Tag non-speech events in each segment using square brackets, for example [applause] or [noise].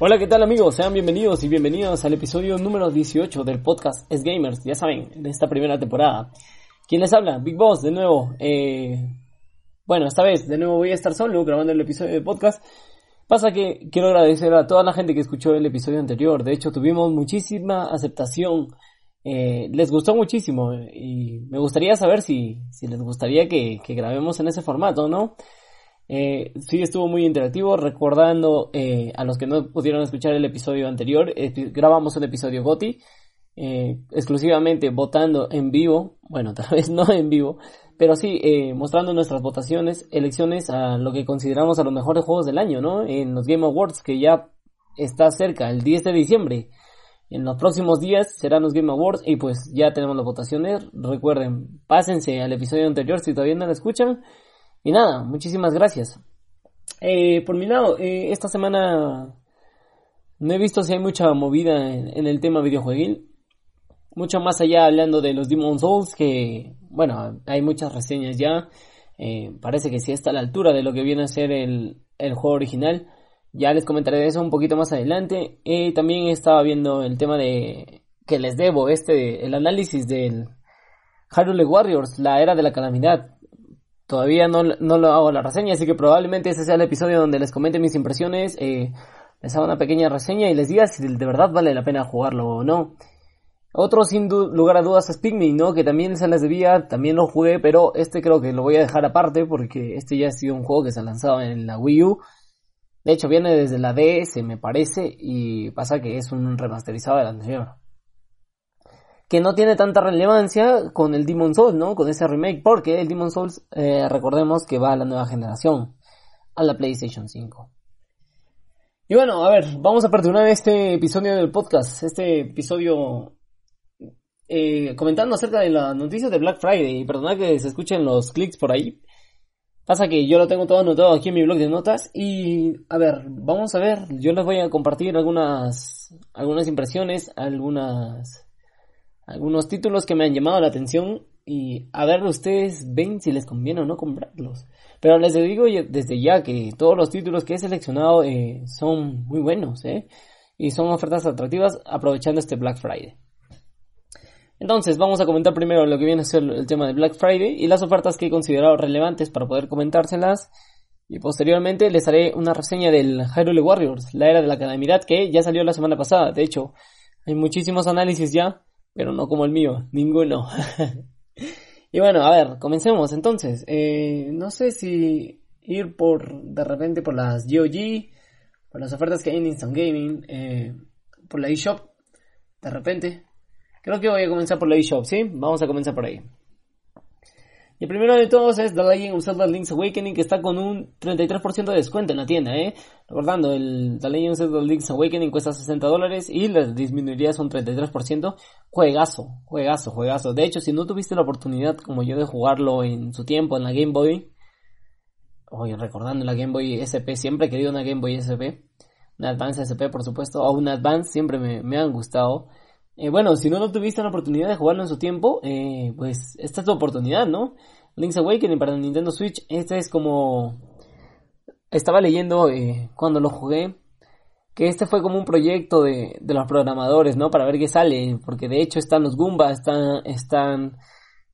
Hola, ¿qué tal amigos? Sean bienvenidos y bienvenidos al episodio número 18 del podcast Es Gamers, ya saben, en esta primera temporada. ¿Quién les habla? Big Boss, de nuevo. Eh... Bueno, esta vez de nuevo voy a estar solo grabando el episodio de podcast. Pasa que quiero agradecer a toda la gente que escuchó el episodio anterior. De hecho, tuvimos muchísima aceptación. Eh, les gustó muchísimo y me gustaría saber si, si les gustaría que, que grabemos en ese formato, ¿no? Eh, sí estuvo muy interactivo, recordando eh, a los que no pudieron escuchar el episodio anterior, grabamos un episodio GOTI, eh, exclusivamente votando en vivo, bueno, [laughs] tal vez no en vivo, pero sí eh, mostrando nuestras votaciones, elecciones a lo que consideramos a los mejores juegos del año, ¿no? En los Game Awards que ya está cerca, el 10 de diciembre. En los próximos días serán los Game Awards y pues ya tenemos las votaciones. Recuerden, pásense al episodio anterior si todavía no lo escuchan y nada, muchísimas gracias. Eh, por mi lado, eh, esta semana no he visto si hay mucha movida en, el tema videojueguil. Mucho más allá hablando de los Demon Souls, que, bueno, hay muchas reseñas ya. Eh, parece que sí está a la altura de lo que viene a ser el, el juego original. Ya les comentaré eso un poquito más adelante. Eh, también estaba viendo el tema de que les debo, este, el análisis del Hyrule Warriors, la era de la calamidad. Todavía no, no lo hago la reseña, así que probablemente ese sea el episodio donde les comente mis impresiones, eh, les haga una pequeña reseña y les diga si de verdad vale la pena jugarlo o no. Otro sin lugar a dudas es Pikmin, ¿no? Que también se les debía, también lo jugué, pero este creo que lo voy a dejar aparte porque este ya ha sido un juego que se ha lanzado en la Wii U. De hecho viene desde la DS me parece y pasa que es un remasterizado del anterior que no tiene tanta relevancia con el Demon Souls, ¿no? Con ese remake, porque el Demon Souls, eh, recordemos que va a la nueva generación, a la PlayStation 5. Y bueno, a ver, vamos a perdonar este episodio del podcast, este episodio eh, comentando acerca de las noticias de Black Friday, y perdonad que se escuchen los clics por ahí. Pasa que yo lo tengo todo anotado aquí en mi blog de notas y a ver, vamos a ver, yo les voy a compartir algunas algunas impresiones, algunas algunos títulos que me han llamado la atención y a ver ustedes ven si les conviene o no comprarlos. Pero les digo desde ya que todos los títulos que he seleccionado eh, son muy buenos ¿eh? y son ofertas atractivas aprovechando este Black Friday. Entonces vamos a comentar primero lo que viene a ser el tema de Black Friday y las ofertas que he considerado relevantes para poder comentárselas. Y posteriormente les haré una reseña del Hyrule Warriors, la era de la calamidad que ya salió la semana pasada. De hecho, hay muchísimos análisis ya pero no como el mío, ninguno. [laughs] y bueno, a ver, comencemos entonces. Eh, no sé si ir por, de repente, por las GOG, por las ofertas que hay en Instant Gaming, eh, por la eShop, de repente. Creo que voy a comenzar por la eShop, ¿sí? Vamos a comenzar por ahí. Y el primero de todos es The Legend of Zelda Link's Awakening, que está con un 33% de descuento en la tienda, ¿eh? Recordando, el The Legend of Zelda Link's Awakening cuesta 60 dólares y las disminuirías un 33%. Juegazo, juegazo, juegazo. De hecho, si no tuviste la oportunidad, como yo, de jugarlo en su tiempo en la Game Boy, oye, recordando la Game Boy SP, siempre he querido una Game Boy SP, una Advance SP, por supuesto, o una Advance, siempre me han gustado. Eh, bueno, si no, no tuviste la oportunidad de jugarlo en su tiempo, eh, pues esta es tu oportunidad, ¿no? Link's Awakening para Nintendo Switch, este es como... Estaba leyendo eh, cuando lo jugué, que este fue como un proyecto de, de, los programadores, ¿no? Para ver qué sale, porque de hecho están los Goombas, están, están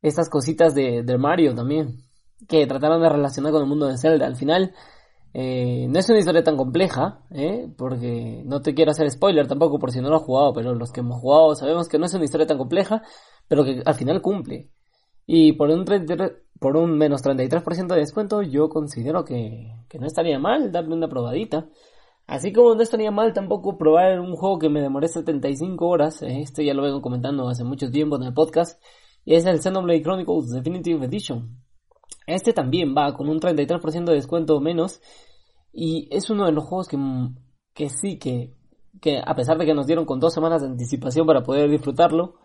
estas cositas de, de Mario también, que trataron de relacionar con el mundo de Zelda. Al final, eh, no es una historia tan compleja, ¿eh? porque no te quiero hacer spoiler tampoco por si no lo has jugado, pero los que hemos jugado sabemos que no es una historia tan compleja, pero que al final cumple. Y por un, por un menos 33% de descuento yo considero que, que no estaría mal darle una probadita. Así como no estaría mal tampoco probar un juego que me demoré 75 horas, ¿eh? este ya lo vengo comentando hace mucho tiempo en el podcast, y es el Xenoblade Chronicles Definitive Edition. Este también va con un 33% de descuento menos. Y es uno de los juegos que, que sí, que, que a pesar de que nos dieron con dos semanas de anticipación para poder disfrutarlo,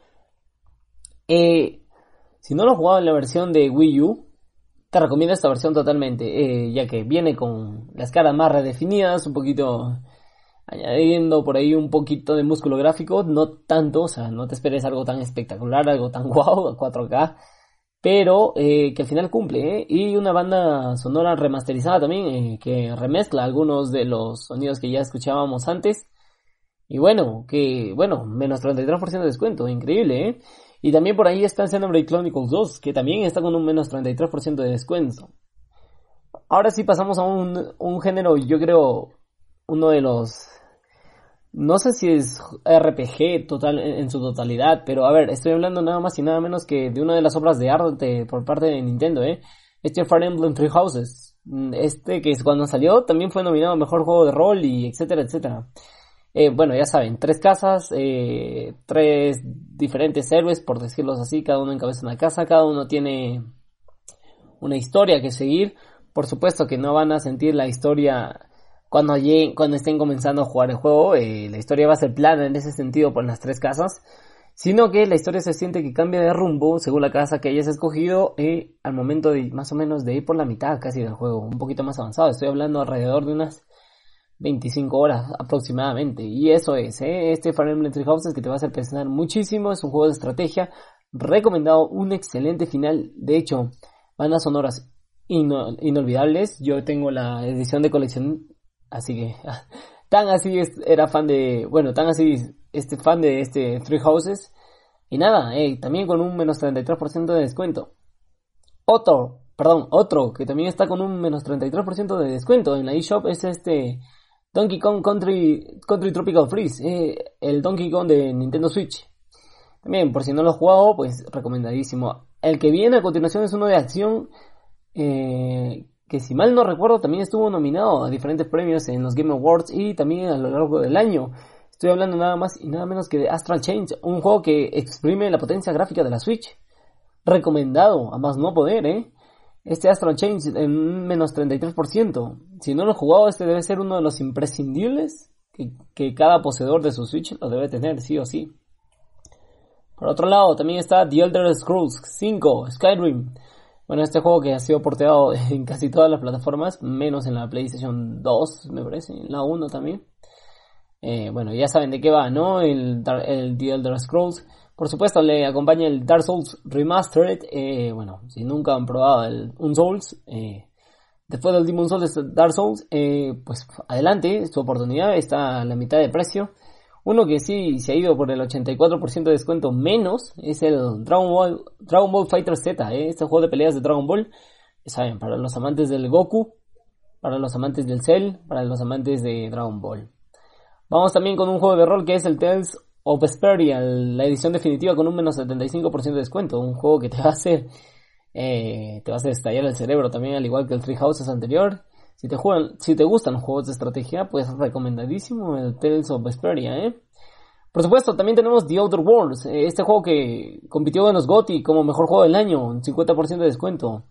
eh, si no lo has jugado en la versión de Wii U, te recomiendo esta versión totalmente, eh, ya que viene con las caras más redefinidas, un poquito añadiendo por ahí un poquito de músculo gráfico, no tanto, o sea, no te esperes algo tan espectacular, algo tan [laughs] guau, wow, 4K, pero eh, que al final cumple, ¿eh? y una banda sonora remasterizada también, eh, que remezcla algunos de los sonidos que ya escuchábamos antes, y bueno, que, bueno, menos 33% de descuento, increíble, ¿eh? Y también por ahí está Xenoblade Chronicles 2, que también está con un menos 33% de descuento. Ahora sí pasamos a un, un género, yo creo, uno de los no sé si es RPG total en, su totalidad, pero a ver, estoy hablando nada más y nada menos que de una de las obras de arte por parte de Nintendo, ¿eh? Este Fire Emblem Three Houses. Mm, este que cuando salió también fue nominado Mejor Juego de Rol y etcétera, etcétera. Eh, bueno, ya saben, tres casas, eh, tres diferentes héroes, por decirlo así, cada uno encabeza una casa, cada uno tiene una historia que seguir. Por supuesto que no van a sentir la historia cuando, cuando estén comenzando a jugar el juego, eh, la historia va a ser plana en ese sentido por las tres casas, sino que la historia se siente que cambia de rumbo según la casa que hayas escogido eh, al momento de más o menos de ir por la mitad casi del juego, un poquito más avanzado, estoy hablando alrededor de unas 25 horas aproximadamente, y eso es, eh, este Fire Emblem Three Houses que te va a hacer pensar muchísimo, es un juego de estrategia, recomendado, un excelente final, de hecho, bandas sonoras inolvidables, yo tengo la edición de colección Así que, [laughs] tan así era fan de, bueno, tan así este fan de este Three Houses. Y nada, eh, también con un menos 33% de descuento. Otro, perdón, otro que también está con un menos 33% de descuento en la eShop es este Donkey Kong Country, Country Tropical Freeze, eh, el Donkey Kong de Nintendo Switch. También, por si no lo he jugado, pues recomendadísimo. El que viene a continuación es uno de acción eh, que si mal no recuerdo también estuvo nominado a diferentes premios en los Game Awards y también a lo largo del año. Estoy hablando nada más y nada menos que de Astral Change, un juego que exprime la potencia gráfica de la Switch. Recomendado, a más no poder, ¿eh? Este Astral Change en menos 33%. Si no lo he jugado, este debe ser uno de los imprescindibles que, que cada poseedor de su Switch lo debe tener, sí o sí. Por otro lado, también está The Elder Scrolls 5, Skyrim. Bueno, este juego que ha sido porteado [laughs] en casi todas las plataformas, menos en la PlayStation 2, me parece, en la 1 también. Eh, bueno, ya saben de qué va, ¿no? El, el The Elder Scrolls. Por supuesto, le acompaña el Dark Souls Remastered. Eh, bueno, si nunca han probado el, un eh, después del Demon Souls Dark Souls, pues adelante, su oportunidad está a la mitad de precio. Uno que sí se ha ido por el 84% de descuento menos es el Dragon Ball, Dragon Ball Fighter Z, ¿eh? este juego de peleas de Dragon Ball. Saben, para los amantes del Goku, para los amantes del Cell, para los amantes de Dragon Ball. Vamos también con un juego de rol que es el Tales of Vesperia, la edición definitiva con un menos 75% de descuento. Un juego que te va a eh, te va a hacer estallar el cerebro también, al igual que el Three Houses anterior. Si te, juegan, si te gustan los juegos de estrategia, pues recomendadísimo el Tales of Vesperia, ¿eh? Por supuesto, también tenemos The Outer Worlds, eh, este juego que compitió en los como mejor juego del año, un 50% de descuento.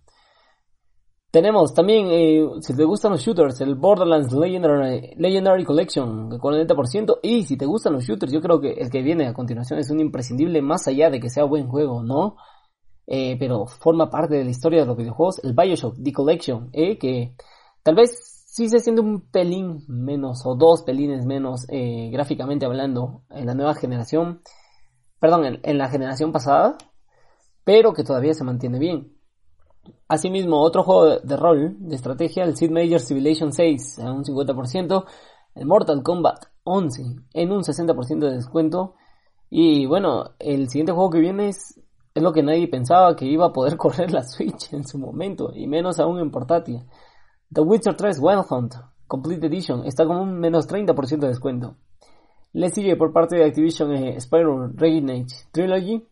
Tenemos también, eh, si te gustan los shooters, el Borderlands Legendary, Legendary Collection, con 40%. Y si te gustan los shooters, yo creo que el que viene a continuación es un imprescindible, más allá de que sea buen juego, ¿no? Eh, pero forma parte de la historia de los videojuegos, el Bioshock The Collection, que Tal vez sí se siente un pelín menos o dos pelines menos eh, gráficamente hablando en la nueva generación, perdón, en, la generación pasada, pero que todavía se mantiene bien. Asimismo, otro juego de, rol, de estrategia, el Sid Major Civilization 6 en un 50%, el Mortal Kombat 11 en un 60% de descuento. Y bueno, el siguiente juego que viene es, es lo que nadie pensaba que iba a poder [laughs] correr la Switch en su momento, y menos aún en portátil. The Witcher 3 Wild Hunt Complete Edition está con un menos 30% de descuento. Le sigue por parte de Activision eh, Spyro Reignited Trilogy,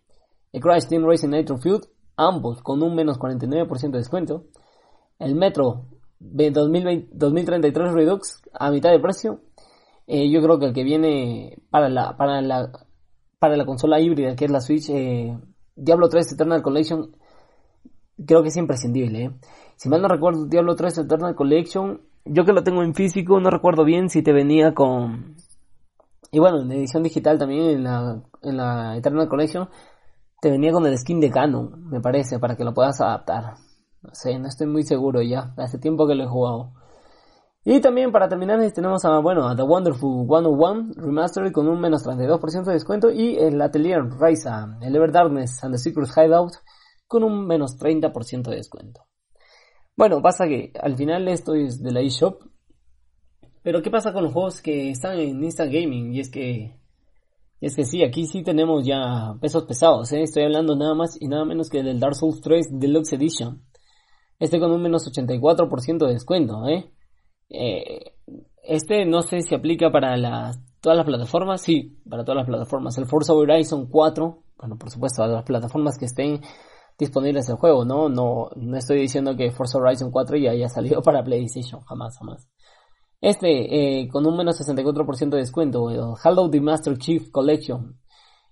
el Crash Team Racing Nitro Field, ambos con un menos 49% de descuento. El Metro 2033 Redux a mitad de precio. Eh, yo creo que el que viene para la, para la, consola híbrida que es la Switch, eh, Diablo 3 Eternal Collection, creo que es imprescindible. Si mal no recuerdo, Diablo 3 Eternal Collection, yo que lo tengo en físico, no recuerdo bien si te venía con... Y bueno, en edición digital también, en la, en la Eternal Collection, te venía con el skin de Canon, me parece, para que lo puedas adaptar. No sé, no estoy muy seguro ya, hace tiempo que lo he jugado. Y también para terminar tenemos a, bueno, a The Wonderful 101 Remastered con un menos 32% de descuento y el Atelier Raisa, el Ever Darkness and the Secret Hideout con un menos 30% de descuento. Bueno, pasa que al final esto es de la eShop. Pero ¿qué pasa con los juegos que están en Instant Gaming? Y es que es que sí, aquí sí tenemos ya pesos pesados, ¿eh? Estoy hablando nada más y nada menos que del Dark Souls 3 Deluxe Edition. Este con un menos 84% de descuento, ¿eh? ¿eh? Este no sé si aplica para todas las plataformas, sí, para todas las plataformas. El Forza Horizon 4, bueno, por supuesto, a las plataformas que estén disponibles el juego, ¿no? No, no estoy diciendo que Forza Horizon 4 ya haya salido [laughs] para PlayStation, jamás, jamás. Este, eh, con un menos 64% de descuento, el Halo the Master Chief Collection.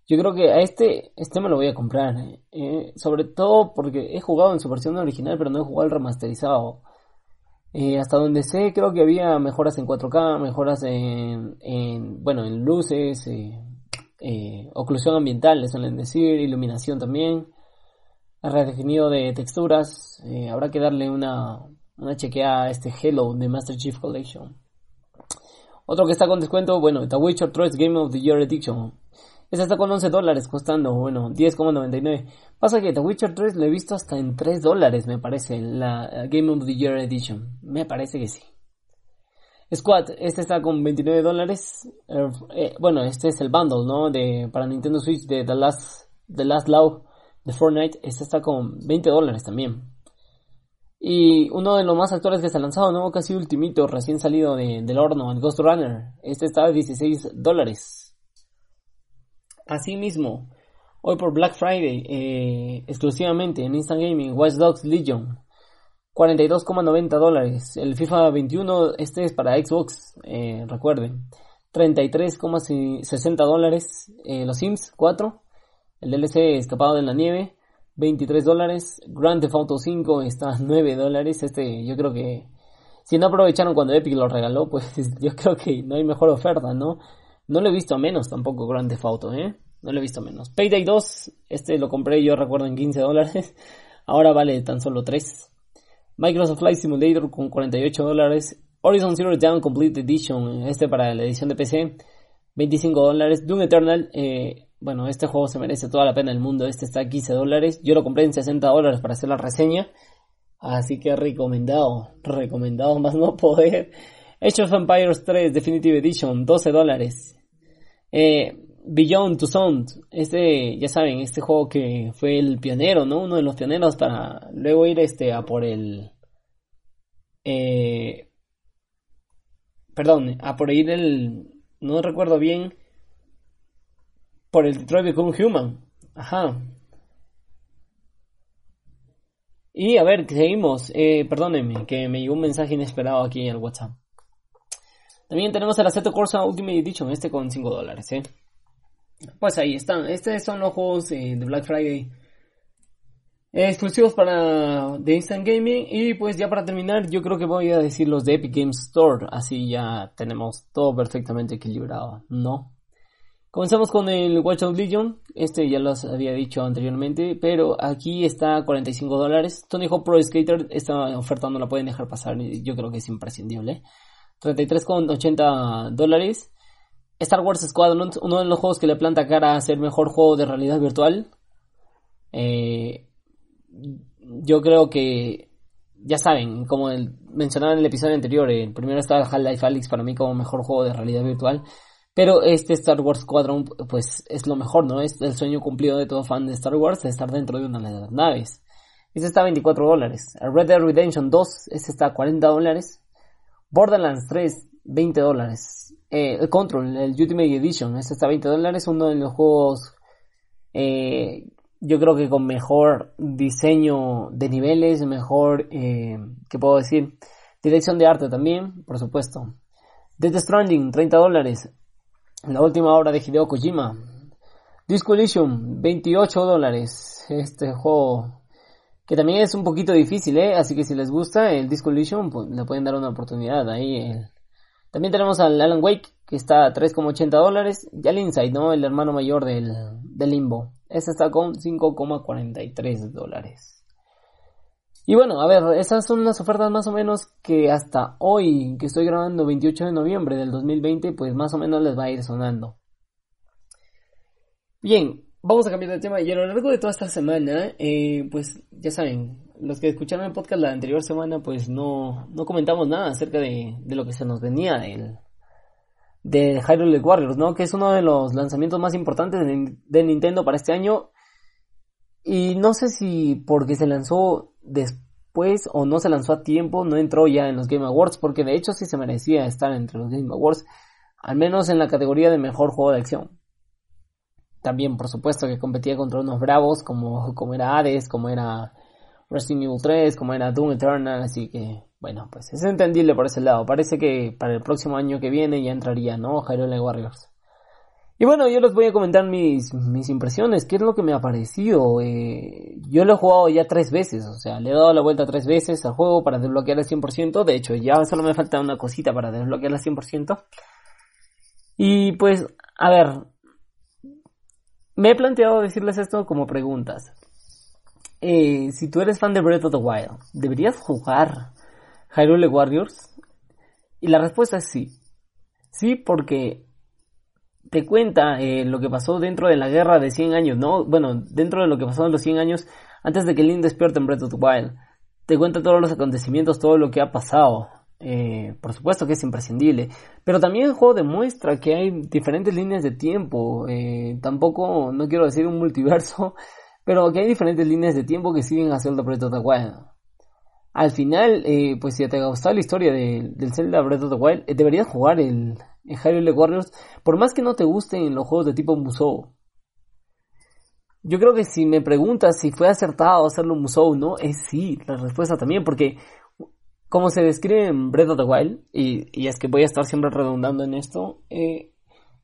Yo creo que a este, este me lo voy a comprar. Eh, sobre todo porque he jugado en su versión original, pero no he jugado el remasterizado. Eh, hasta donde sé, creo que había mejoras en 4K, mejoras en, en bueno, en luces, eh, oclusión ambiental, suelen decir, iluminación también, redefinido de texturas. habrá que darle una, una chequeada a este Halo de Master Chief Collection. Otro que está con descuento, bueno, The Witcher 3 Game of the Year Edition. Este está con 11 dólares costando, bueno, 10,99. Pasa que The Witcher 3 lo he visto hasta en 3 dólares, me parece, la Game of the Year Edition. Me parece que sí. Squad, este está con 29 dólares. Eh, eh, bueno, este es el bundle, ¿no? De, para Nintendo Switch de The Last, The Last Law de Fortnite. Este está con 20 dólares también. Y uno de los más actuales que se ha lanzado, ¿no? Casi ultimito, recién salido del horno, el Ghost Runner. Este está a 16 dólares. Asimismo, hoy por Black Friday, eh, exclusivamente en Instant Gaming, Watch Dogs Legion. 42,90 dólares. El FIFA 21, este es para Xbox, eh, recuerden. 33,60 dólares. Eh, los Sims 4. El DLC Escapado de la Nieve. 23 dólares. Grand Theft Auto 5 está a 9 dólares. Este, yo creo que si no aprovecharon cuando Epic lo regaló, [laughs] pues yo creo que no hay mejor oferta, ¿no? No lo he visto a menos tampoco Grand Theft Auto, ¿eh? No lo he visto a menos. Payday 2, este lo compré yo recuerdo en 15 dólares. [laughs] Ahora vale tan solo 3. Microsoft Flight Simulator con 48 dólares. Horizon Zero Dawn Complete Edition, este para la edición de PC, 25 dólares. Doom Eternal, eh, bueno, este juego se merece toda la pena del mundo. Este está a 15 dólares. Yo lo compré en 60 dólares para hacer la reseña. Así que recomendado, recomendado [laughs] más no poder. Age of Empires 3 Definitive Edition, 12 dólares. Eh, Beyond to Sound, este, ya saben, este juego que fue el pionero, ¿no? Uno de los pioneros para luego ir este a por el... Eh, perdón, a por ir el... No recuerdo bien por el Detroit Become Human. Ajá. Y a ver, seguimos. Eh, perdónenme, que me llegó un mensaje inesperado aquí en el WhatsApp. También tenemos el Assetto Corsa Ultimate Edition, este con 5 dólares, ¿eh? Pues ahí están. Estos son los juegos eh, de Black Friday exclusivos para The Instant Gaming. Y pues ya para terminar, yo creo que voy a decir los de Epic Games Store. Así ya tenemos todo perfectamente equilibrado, ¿no? Comenzamos con el Watch Dogs Legion, este ya los había dicho anteriormente, pero aquí está a 45 dólares. Tony Hawk Pro Skater, esta oferta no la pueden dejar pasar, yo creo que es imprescindible. 33,80 dólares. Star Wars Squadron, uno de los juegos que le planta cara a ser mejor juego de realidad virtual. Eh, yo creo que, ya saben, como mencionaba en el episodio anterior, el primero está Half-Life Alyx para mí como mejor juego de realidad virtual. Pero este Star Wars Squadron, pues es lo mejor, ¿no? Es el sueño cumplido de todo fan de Star Wars, estar dentro de una de las naves. Este está a 24 dólares. Red Dead Redemption 2, este está a 40 dólares. Borderlands 3, 20 dólares. Eh, el Control, el Ultimate Edition, este está a 20 dólares. Uno de los juegos, eh, yo creo que con mejor diseño de niveles, mejor, eh, ¿qué puedo decir? Dirección de arte también, por supuesto. Death Stranding, 30 dólares. La última obra de Hideo Kojima. Disco Elysium, 28 dólares. Este juego que también es un poquito difícil, ¿eh? Así que si les gusta el Disco Elysium, pues le pueden dar una oportunidad ahí. Eh. También tenemos al Alan Wake, que está a 3,80 dólares. Y al Inside, ¿no? El hermano mayor del, del Limbo. Este está con 5,43 dólares. Y bueno, a ver, esas son las ofertas más o menos que hasta hoy, que estoy grabando 28 de noviembre del 2020, pues más o menos les va a ir sonando. Bien, vamos a cambiar de tema y a lo largo de toda esta semana, eh, pues ya saben, los que escucharon el podcast la anterior semana, pues no, no comentamos nada acerca de, de lo que se nos venía del, de Hyrule Warriors, ¿no? Que es uno de los lanzamientos más importantes de, de, Nintendo para este año. Y no sé si porque se lanzó después o no se lanzó a tiempo, no entró ya en los Game Awards, porque de hecho sí se merecía estar entre los Game Awards, al menos en la categoría de mejor juego de acción también por supuesto que competía contra unos bravos como, como era Hades, como era Resident Evil 3, como era Doom Eternal, así que bueno, pues es entendible por ese lado. Parece que para el próximo año que viene ya entraría, ¿no? Hyrule Warriors. Y bueno, yo les voy a comentar mis, mis impresiones, qué es lo que me ha parecido. Eh, yo lo he jugado ya tres veces, o sea, le he dado la vuelta tres veces al juego para desbloquear el 100%. De hecho, ya solo me falta una cosita para desbloquear el 100%. Y pues, a ver, me he planteado decirles esto como preguntas. Eh, si tú eres fan de Breath of the Wild, ¿deberías jugar Hyrule Warriors? Y la respuesta es sí. Sí, porque te cuenta eh, lo que pasó dentro de la guerra de 100 años, ¿no? Bueno, dentro de lo que pasó en los 100 años antes de que Link despierte en Breath of the Wild. Te cuenta todos los acontecimientos, todo lo que ha pasado. Eh, por supuesto que es imprescindible. Pero también el juego demuestra que hay diferentes líneas de tiempo. Eh, tampoco, no quiero decir un multiverso, [laughs] pero que hay diferentes líneas de tiempo que siguen a Breath of the Wild. Al final, eh, pues si te ha gustado la historia de, del Zelda Breath of the Wild, deberías jugar el, el Hyrule Warriors, por más que no te gusten los juegos de tipo Musou. Yo creo que si me preguntas si fue acertado hacerlo Musou no, es sí, la respuesta también, porque como se describe en Breath of the Wild, y, es que voy a estar siempre redundando en esto, eh,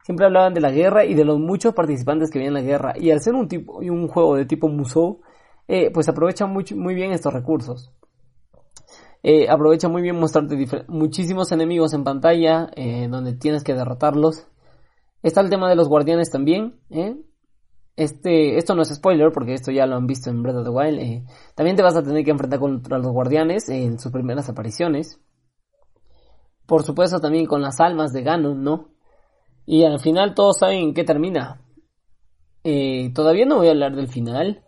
siempre hablaban de la guerra y de los muchos participantes que había en la guerra. Y al ser un, tipo, un juego de tipo Musou, eh, pues aprovecha muy, muy bien estos recursos. Eh, aprovecha muy bien mostrarte muchísimos enemigos en pantalla, donde tienes que derrotarlos. Está el tema de los guardianes también, este, esto no es spoiler porque esto ya lo han visto en Breath of the Wild. Eh, también te vas a tener que enfrentar contra los guardianes en sus primeras apariciones. Por supuesto también con las almas de Ganon, ¿no? Y al final todos saben en qué termina. Eh, todavía no voy a hablar del final.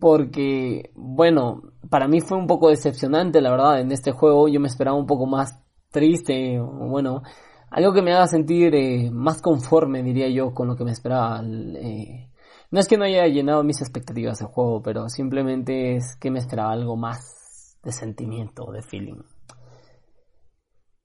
Porque, bueno, para mí fue un poco decepcionante, la verdad, en este juego. Yo me esperaba un poco más triste, bueno, algo que me haga sentir eh, más conforme, diría yo, con lo que me esperaba. Eh, no es que no haya llenado mis expectativas el juego, pero simplemente es que me esperaba algo más de sentimiento, de feeling.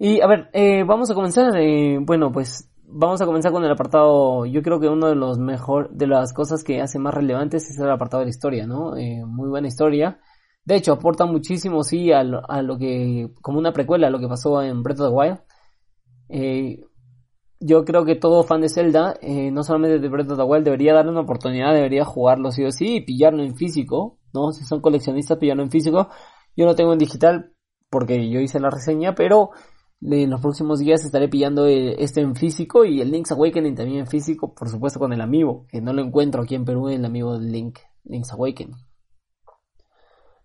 Y a ver, eh, vamos a comenzar. Eh, bueno, pues vamos a comenzar con el apartado. Yo creo que uno de los mejor, de las cosas que hace más relevantes es el apartado de la historia, ¿no? Eh, muy buena historia. De hecho, aporta muchísimo, sí, a lo, a lo, que, como una precuela a lo que pasó en Breath of the Wild. Eh, yo creo que todo fan de Zelda, eh, no solamente de Breath of the Wild, debería darle una oportunidad, debería jugarlo sí o sí y pillarlo en físico, ¿no? Si son coleccionistas, pillarlo en físico. Yo no tengo en digital porque yo hice la reseña, pero en los próximos días estaré pillando este en físico y el Link's Awakening también en físico, por supuesto con el amigo, que no lo encuentro aquí en Perú, el amigo del Link, Link's Awakening.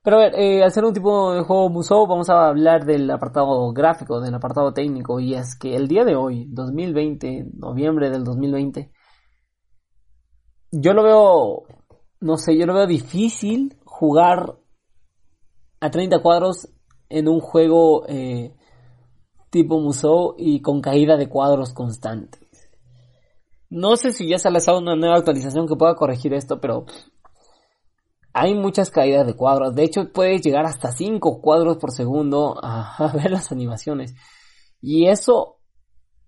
Pero a ver, eh, al ser un tipo de juego Musou, vamos a hablar del apartado gráfico, del apartado técnico. Y es que el día de hoy, 2020, noviembre del 2020, yo lo veo, no sé, yo lo veo difícil jugar a 30 cuadros en un juego eh, tipo Musou y con caída de cuadros constantes. No sé si ya se ha lanzado una nueva actualización que pueda corregir esto, pero hay muchas caídas de cuadros. De hecho, puedes llegar hasta 5 cuadros por segundo [laughs] a, ver las animaciones. Y eso,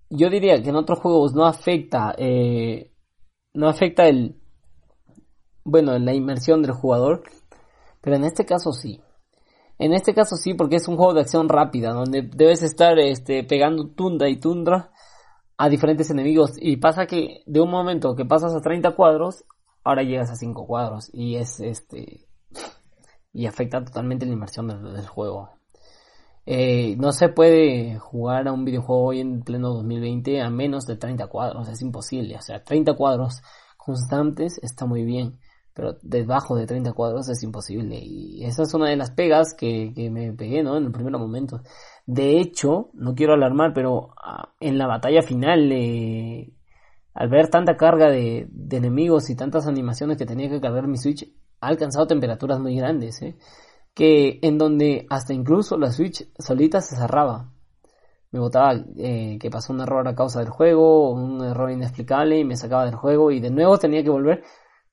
yo diría que en otros juegos no afecta, eh, no afecta el, bueno, la inmersión del jugador. Pero en este caso sí. En este caso sí, porque es un juego de acción rápida, donde debes estar este, pegando tundra y tundra a diferentes enemigos. Y pasa que de un momento que pasas a 30 cuadros, ahora llegas a 5 cuadros y es este y afecta totalmente la inmersión del, juego. Eh, no se puede jugar a un videojuego hoy en pleno 2020 a menos de 30 cuadros, es imposible. O sea, 30 cuadros constantes está muy bien, pero debajo de 30 cuadros es imposible. Y esa es una de las pegas que, me pegué, ¿no? En el primer momento. De hecho, no quiero alarmar, pero ah, en la batalla final al ver tanta carga de, enemigos y tantas animaciones que tenía que cargar mi Switch, ha alcanzado temperaturas muy grandes, ¿eh? que en donde hasta incluso la Switch solita se cerraba. Me botaba eh, que pasó un error a causa del juego, un error inexplicable y me sacaba del juego y de nuevo tenía que volver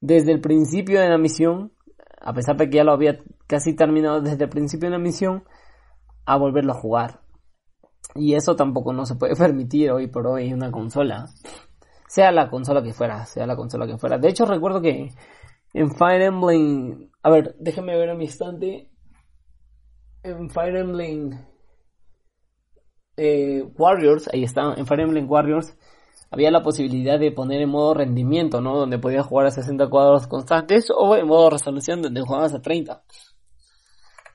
desde el principio de la misión, a pesar de que ya lo había casi terminado desde el principio de la misión, a volverlo a jugar. Y eso tampoco no se puede [laughs] permitir hoy por hoy en una consola. Sea la consola que fuera, sea la consola que fuera. De hecho recuerdo que en Fire Emblem... A ver, déjame ver a mi estante. En Fire Emblem eh, Warriors, ahí está, en Fire Emblem Warriors había la posibilidad de poner en modo rendimiento, ¿no? Donde podía jugar a 60 cuadros constantes o en modo resolución donde jugabas a 30.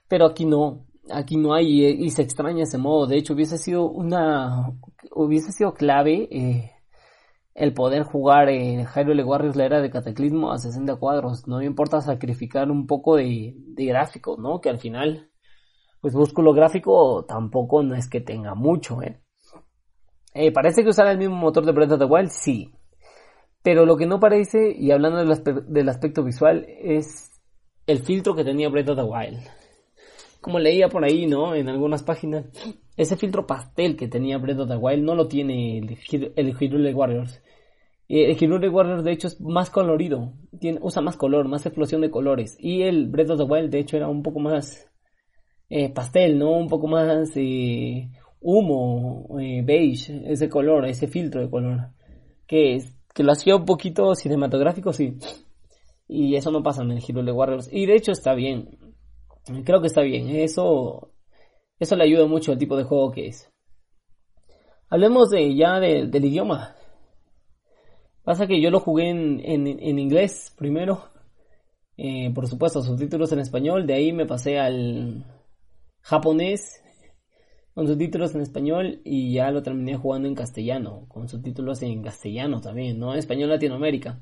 Pero aquí no aquí no hay y, se extraña ese modo. De hecho, hubiese sido una, hubiese sido clave eh, el poder jugar en Hyrule Warriors la era de Cataclismo a 60 cuadros. No me importa sacrificar un poco de, de gráfico, ¿no? Que al final, pues músculo gráfico tampoco no es que tenga mucho, ¿eh? Eh parece que usará el mismo motor de Breath of the Wild, sí. Pero lo que no parece, y hablando del, del aspecto visual, es el filtro que tenía Breath of the Wild como leía por ahí, ¿no? En algunas páginas, ese filtro pastel que tenía Breath of the Wild no lo tiene el, el Warriors. El Hyrule Warriors de hecho es más colorido, usa más color, más explosión de colores. Y el Breath of the Wild de hecho era un poco más eh, pastel, ¿no? Un poco más eh, humo, eh, beige, ese color, ese filtro de color. Que, que lo hacía un poquito cinematográfico, sí. Y eso no pasa en el Hyrule Warriors. Y de hecho está bien. Creo que está bien. Eso, eso le ayuda mucho al tipo de juego que es. Hablemos de ya del idioma. Pasa que yo lo jugué en, en, inglés primero. Eh, por supuesto, subtítulos en español. De ahí me pasé al japonés con subtítulos en español y ya lo terminé jugando en castellano, con subtítulos en castellano también, ¿no? Español Latinoamérica.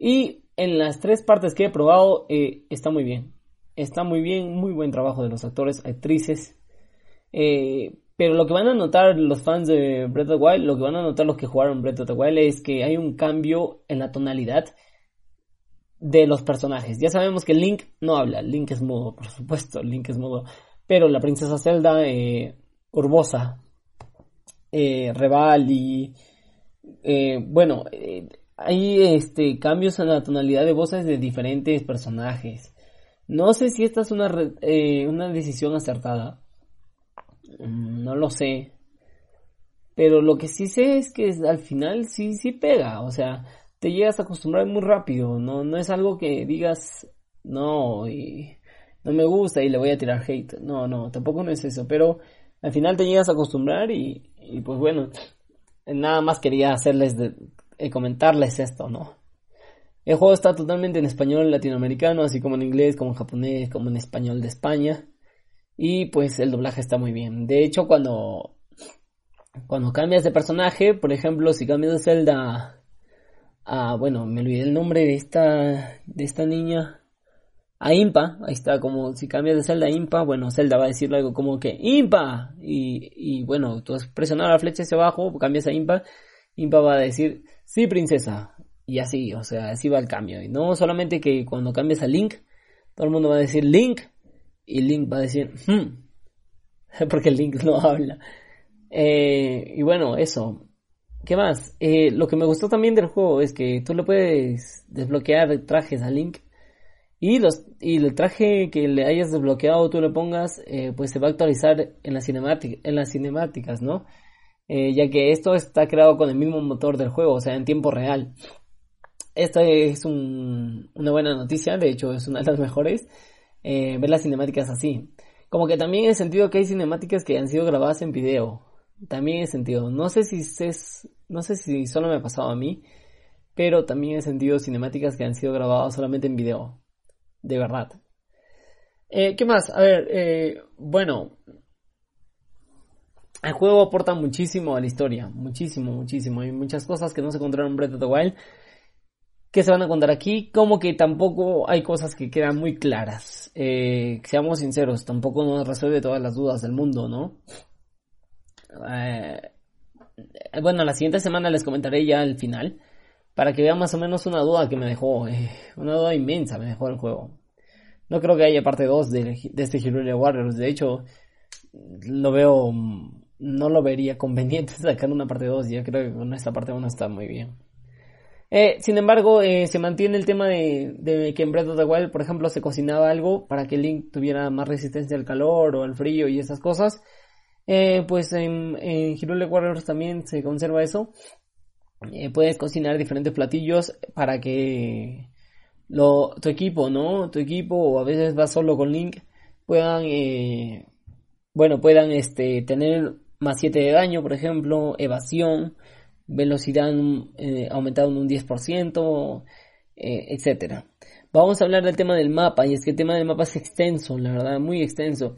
Y en las tres partes que he probado eh, está muy bien. Está muy bien, muy buen trabajo de los actores, actrices. Eh, pero lo que van a notar los fans de Breath of the Wild, lo que van a notar los que jugaron Breath of the Wild es que hay un cambio en la tonalidad de los personajes. Ya sabemos que Link no habla, Link es mudo, por supuesto, Link es mudo. Pero la princesa Zelda, eh, Urbosa, eh, y eh, bueno, eh, hay este, cambios en la tonalidad de voces de diferentes personajes. No sé si esta es una, eh, una decisión acertada. Mm, no lo sé. Pero lo que sí sé es que al final sí, sí pega. O sea, te llegas a acostumbrar muy rápido. No, no es algo que digas, no, y no me gusta y le voy a tirar hate. No, no, tampoco no es eso. Pero al final te llegas a acostumbrar y, y pues bueno, nada más quería hacerles, de, eh, comentarles esto, ¿no? El juego está totalmente en español latinoamericano, así como en inglés, como en japonés, como en español de España. Y pues el doblaje está muy bien. De hecho, cuando, cuando cambias de personaje, por ejemplo, si cambias de Zelda a, bueno, me olvidé el nombre de esta, de esta niña, a Impa, ahí está, como si cambias de Zelda a Impa, bueno, Zelda va a decirle algo como que Impa, y, y bueno, tú has presionado la flecha hacia abajo, cambias a Impa, Impa va a decir, sí, princesa, y así, o sea, así va el cambio. Y no solamente que cuando cambies a Link, todo el mundo va a decir Link y Link va a decir, hmm, [laughs] porque Link no habla. Eh, y bueno, eso. ¿Qué más? Eh, lo que me gustó también del juego es que tú le puedes desbloquear trajes a Link. Y, los, y el traje que le hayas desbloqueado tú le pongas, eh, pues se va a actualizar en, la en las cinemáticas, ¿no? ya que esto está creado con el mismo motor del juego, o sea, en tiempo real. Esta es una buena noticia, de hecho es una de las mejores, eh, ver las cinemáticas así. Como que también he sentido que hay cinemáticas que han sido grabadas en video. También he sentido, no sé si es, no sé si solo me ha pasado a mí, pero también he sentido cinemáticas que han sido grabadas solamente en video. De verdad. Eh, ¿Qué más? A ver, eh, bueno, el juego aporta muchísimo a la historia, muchísimo, muchísimo. Hay muchas cosas que no se encontraron en Breath of the Wild que se van a contar aquí, como que tampoco hay cosas que quedan muy claras. Eh, seamos sinceros, tampoco nos resuelve todas las dudas del mundo, ¿no? Eh, bueno, la siguiente semana les comentaré ya el final, para que vean más o menos una duda que me dejó, eh, una duda inmensa me dejó el juego. No creo que haya parte 2 de, de este Hero Warriors, de hecho, lo veo, no lo vería conveniente [laughs] sacar una parte 2, ya creo que con esta parte 1 está muy bien. Eh, sin embargo, eh, se mantiene el tema de, que en Breath of the Wild, por ejemplo, se cocinaba algo para que Link tuviera más resistencia al calor o al frío y esas cosas. Eh, pues en, en Hyrule Warriors también se conserva eso. Puedes cocinar diferentes platillos para que tu equipo, ¿no? Tu equipo o a veces vas solo con Link puedan, bueno, puedan este, tener más 7 de daño, por ejemplo, evasión velocidad eh, aumentada en un 10%, eh, etcétera. Vamos a hablar del tema del mapa, y es que el tema del mapa es extenso, la verdad, muy extenso.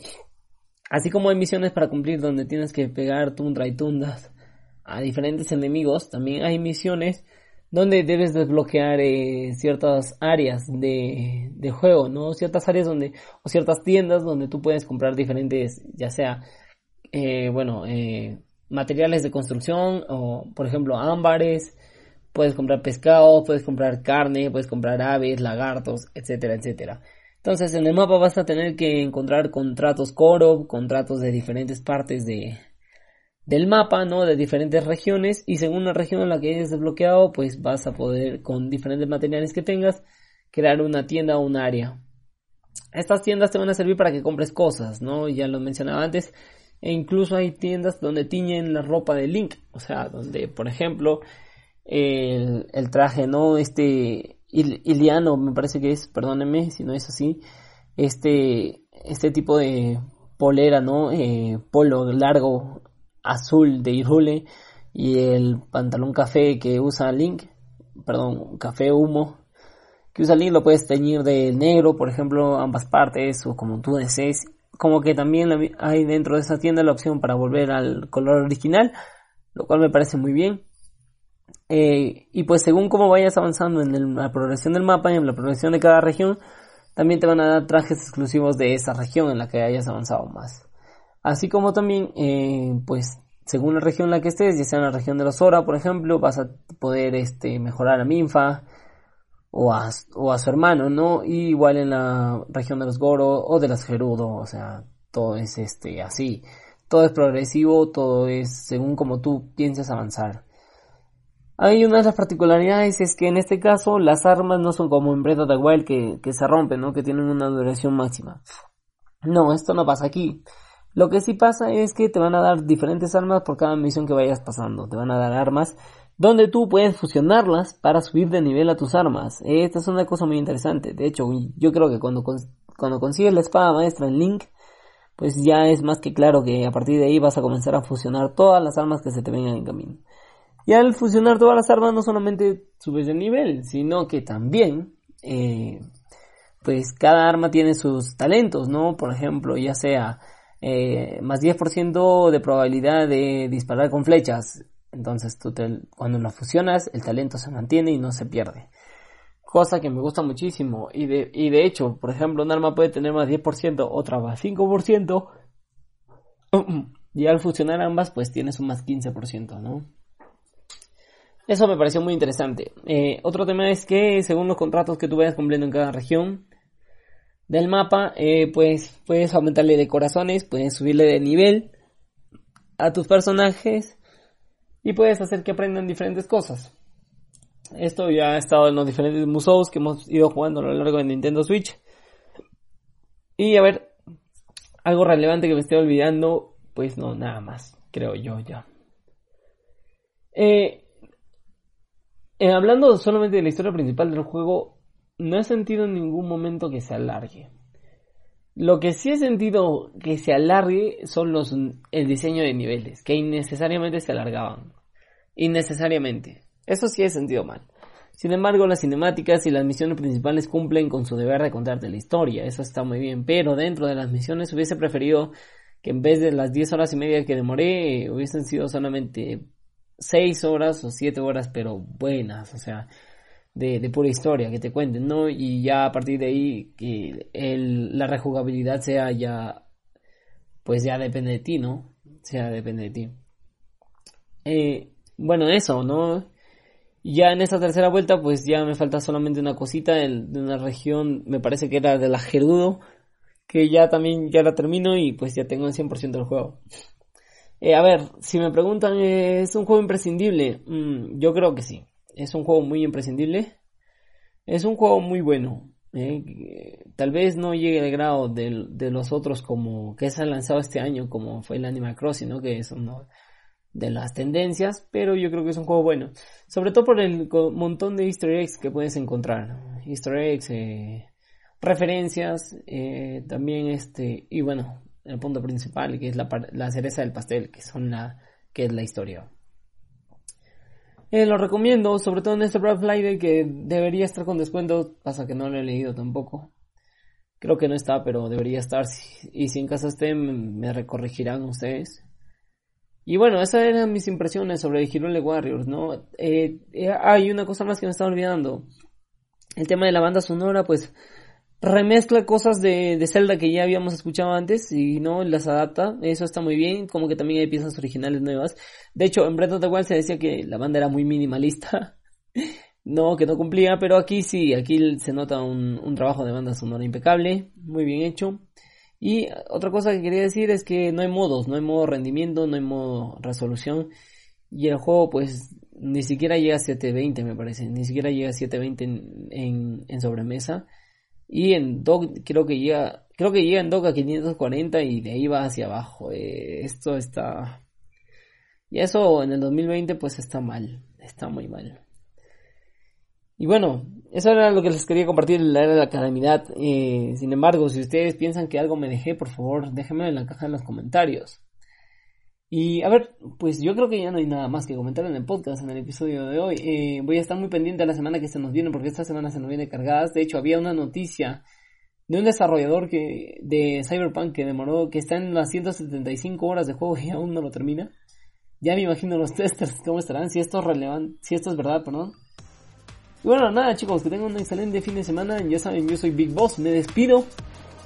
Así como hay misiones para cumplir donde tienes que pegar tundra y tundas a diferentes enemigos, también hay misiones donde debes desbloquear eh, ciertas áreas de, de, juego, ¿no? Ciertas áreas donde, o ciertas tiendas donde tú puedes comprar diferentes, ya sea, eh, bueno, eh, materiales de construcción o por ejemplo ámbares, puedes comprar pescado, puedes comprar carne, puedes comprar aves, lagartos, etcétera, etcétera. Entonces en el mapa vas a tener que encontrar contratos Coro, contratos de diferentes partes de, del mapa, ¿no? De diferentes regiones y según la región en la que hayas desbloqueado, pues vas a poder con diferentes materiales que tengas crear una tienda o un área. Estas tiendas te van a servir para que compres cosas, ¿no? Ya lo mencionaba antes, e incluso hay tiendas donde tiñen la ropa de Link, o sea, donde por ejemplo el, traje, ¿no? Este Iliano me parece que es, perdónenme si no es así, este, este tipo de polera, ¿no? Eh, polo largo azul de Irule y el pantalón café que usa Link, perdón, café humo que usa Link lo puedes teñir de negro, por ejemplo, ambas partes o como tú desees como que también hay dentro de esa tienda la opción para volver al color original, lo cual me parece muy bien. Eh, y pues según cómo vayas avanzando en la progresión del mapa y en la progresión de cada región, también te van a dar trajes exclusivos de esa región en la que hayas avanzado más. Así como también, eh, pues según la región en la que estés, ya sea en la región de los Ora, por ejemplo, vas a poder este, mejorar a Minfa, o a, su hermano, ¿no? Y igual en la región de los Goro o de los Gerudo, o sea, todo es este así. Todo es progresivo, todo es según como tú piensas avanzar. Hay una de las particularidades es que en este caso las armas no son como en Breath of the Wild que, que se rompen, ¿no? Que tienen una duración máxima. No, esto no pasa aquí. Lo que sí pasa es que te van a dar diferentes armas por cada misión que vayas pasando. Te van a dar armas donde tú puedes fusionarlas para subir de nivel a tus armas. Esta es una cosa muy interesante. De hecho, yo creo que cuando, cuando consigues la espada maestra en Link, pues ya es más que claro que a partir de ahí vas a comenzar a fusionar todas las armas que se te vengan en camino. Y al fusionar todas las armas no solamente subes de nivel, sino que también, eh, pues cada arma tiene sus talentos, ¿no? Por ejemplo, ya sea eh, más 10% de probabilidad de disparar con flechas, entonces tú cuando lo fusionas, el talento se mantiene y no se pierde. Cosa que me gusta muchísimo. Y de, y de hecho, por ejemplo, un arma puede tener más 10%, otra más 5%. [clears throat] Y al fusionar ambas, pues tienes un más 15%, ¿no? Eso me pareció muy interesante. Eh, otro tema es que según los contratos que tú vayas cumpliendo en cada región del mapa, eh, pues puedes aumentarle de corazones, puedes subirle de nivel a tus personajes y puedes hacer que aprendan diferentes cosas. Esto ya ha estado en los diferentes museos que hemos ido jugando a lo largo de Nintendo Switch. Y a ver, algo relevante que me estoy olvidando, pues no, nada más, creo yo ya. Eh, eh, hablando solamente de la historia principal del juego, no he sentido en ningún momento que se alargue. Lo que sí he sentido que se alargue son los el diseño de niveles, que innecesariamente se alargaban. Innecesariamente. Eso sí he sentido mal. Sin embargo, las cinemáticas y las misiones principales cumplen con su deber de contarte la historia. Eso está muy bien. Pero dentro de las misiones hubiese preferido que en vez de las 10 horas y media que demoré, hubiesen sido solamente 6 horas o 7 horas, pero buenas. O sea, de, pura historia, que te cuenten, ¿no? Y ya a partir de ahí que el, la rejugabilidad sea ya, pues ya depende de ti, ¿no? Sea depende de ti. Eh, bueno, eso, ¿no? Ya en esta tercera vuelta, pues ya me falta solamente una cosita de, una región, me parece que era de la Gerudo, que ya también ya la termino y pues ya tengo el 100% del juego. Eh, a ver, si me preguntan, ¿es un juego imprescindible? Mm, yo creo que sí. Es un juego muy imprescindible. Es un juego muy bueno. Eh, tal vez no llegue al grado de, los otros como que se han lanzado este año, como fue el Animal Crossing. Que es uno de las tendencias, pero yo creo que es un juego bueno. Sobre todo por el montón de easter eggs que puedes encontrar. Easter eggs, eh, referencias, eh, también este, y bueno, el punto principal, que es la, la cereza del pastel, que son la, que es la historia. Eh, lo recomiendo, sobre todo en este Black Friday que debería estar con descuento, pasa que no lo he leído tampoco. Creo que no está, pero debería estar. Y si en casa esté, me recorregirán ustedes. Y bueno, esas eran mis impresiones sobre Hero Warriors, ¿no? Eh, eh, hay una cosa más que me estaba olvidando. El tema de la banda sonora, pues remezcla cosas de, de Zelda que ya habíamos escuchado antes y no las adapta. Eso está muy bien, como que también hay piezas originales nuevas. De hecho, en Breath of the se decía que la banda era muy minimalista. [laughs] no, que no cumplía, pero aquí sí, aquí se nota un, un trabajo de banda sonora impecable, muy bien hecho. Y otra cosa que quería decir es que no hay modos, no hay modo rendimiento, no hay modo resolución. Y el juego pues ni siquiera llega a 720 me parece, ni siquiera llega a 720 en, en, en sobremesa. Y en dock creo que llega, creo que llega en dock a 540 y de ahí va hacia abajo. Eh, esto está... Y eso en el 2020 pues está mal, está muy mal. Y bueno, eso era lo que les quería compartir la era de la calamidad. Eh, sin embargo, si ustedes piensan que algo me dejé, por favor, déjenme en la caja de los comentarios. Y a ver, pues yo creo que ya no hay nada más que comentar en el podcast, en el episodio de hoy. Eh, voy a estar muy pendiente a la semana que se nos viene, porque esta semana se nos viene cargadas. De hecho, había una noticia de un desarrollador que de Cyberpunk que demoró, que está en las 175 horas de juego y aún no lo termina. Ya me imagino los [laughs] testers cómo estarán, si esto es relevante, si esto es verdad, perdón. Y bueno, nada chicos, que tengan un excelente fin de semana. Ya saben, yo soy Big Boss, me despido.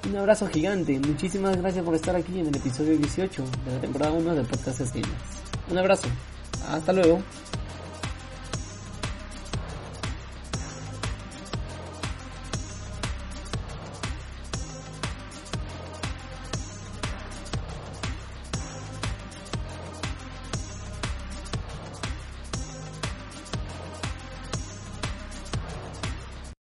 Un abrazo gigante. Muchísimas gracias por estar aquí en el episodio 18 de la temporada 1 del podcast Gamers. Un abrazo. Hasta luego.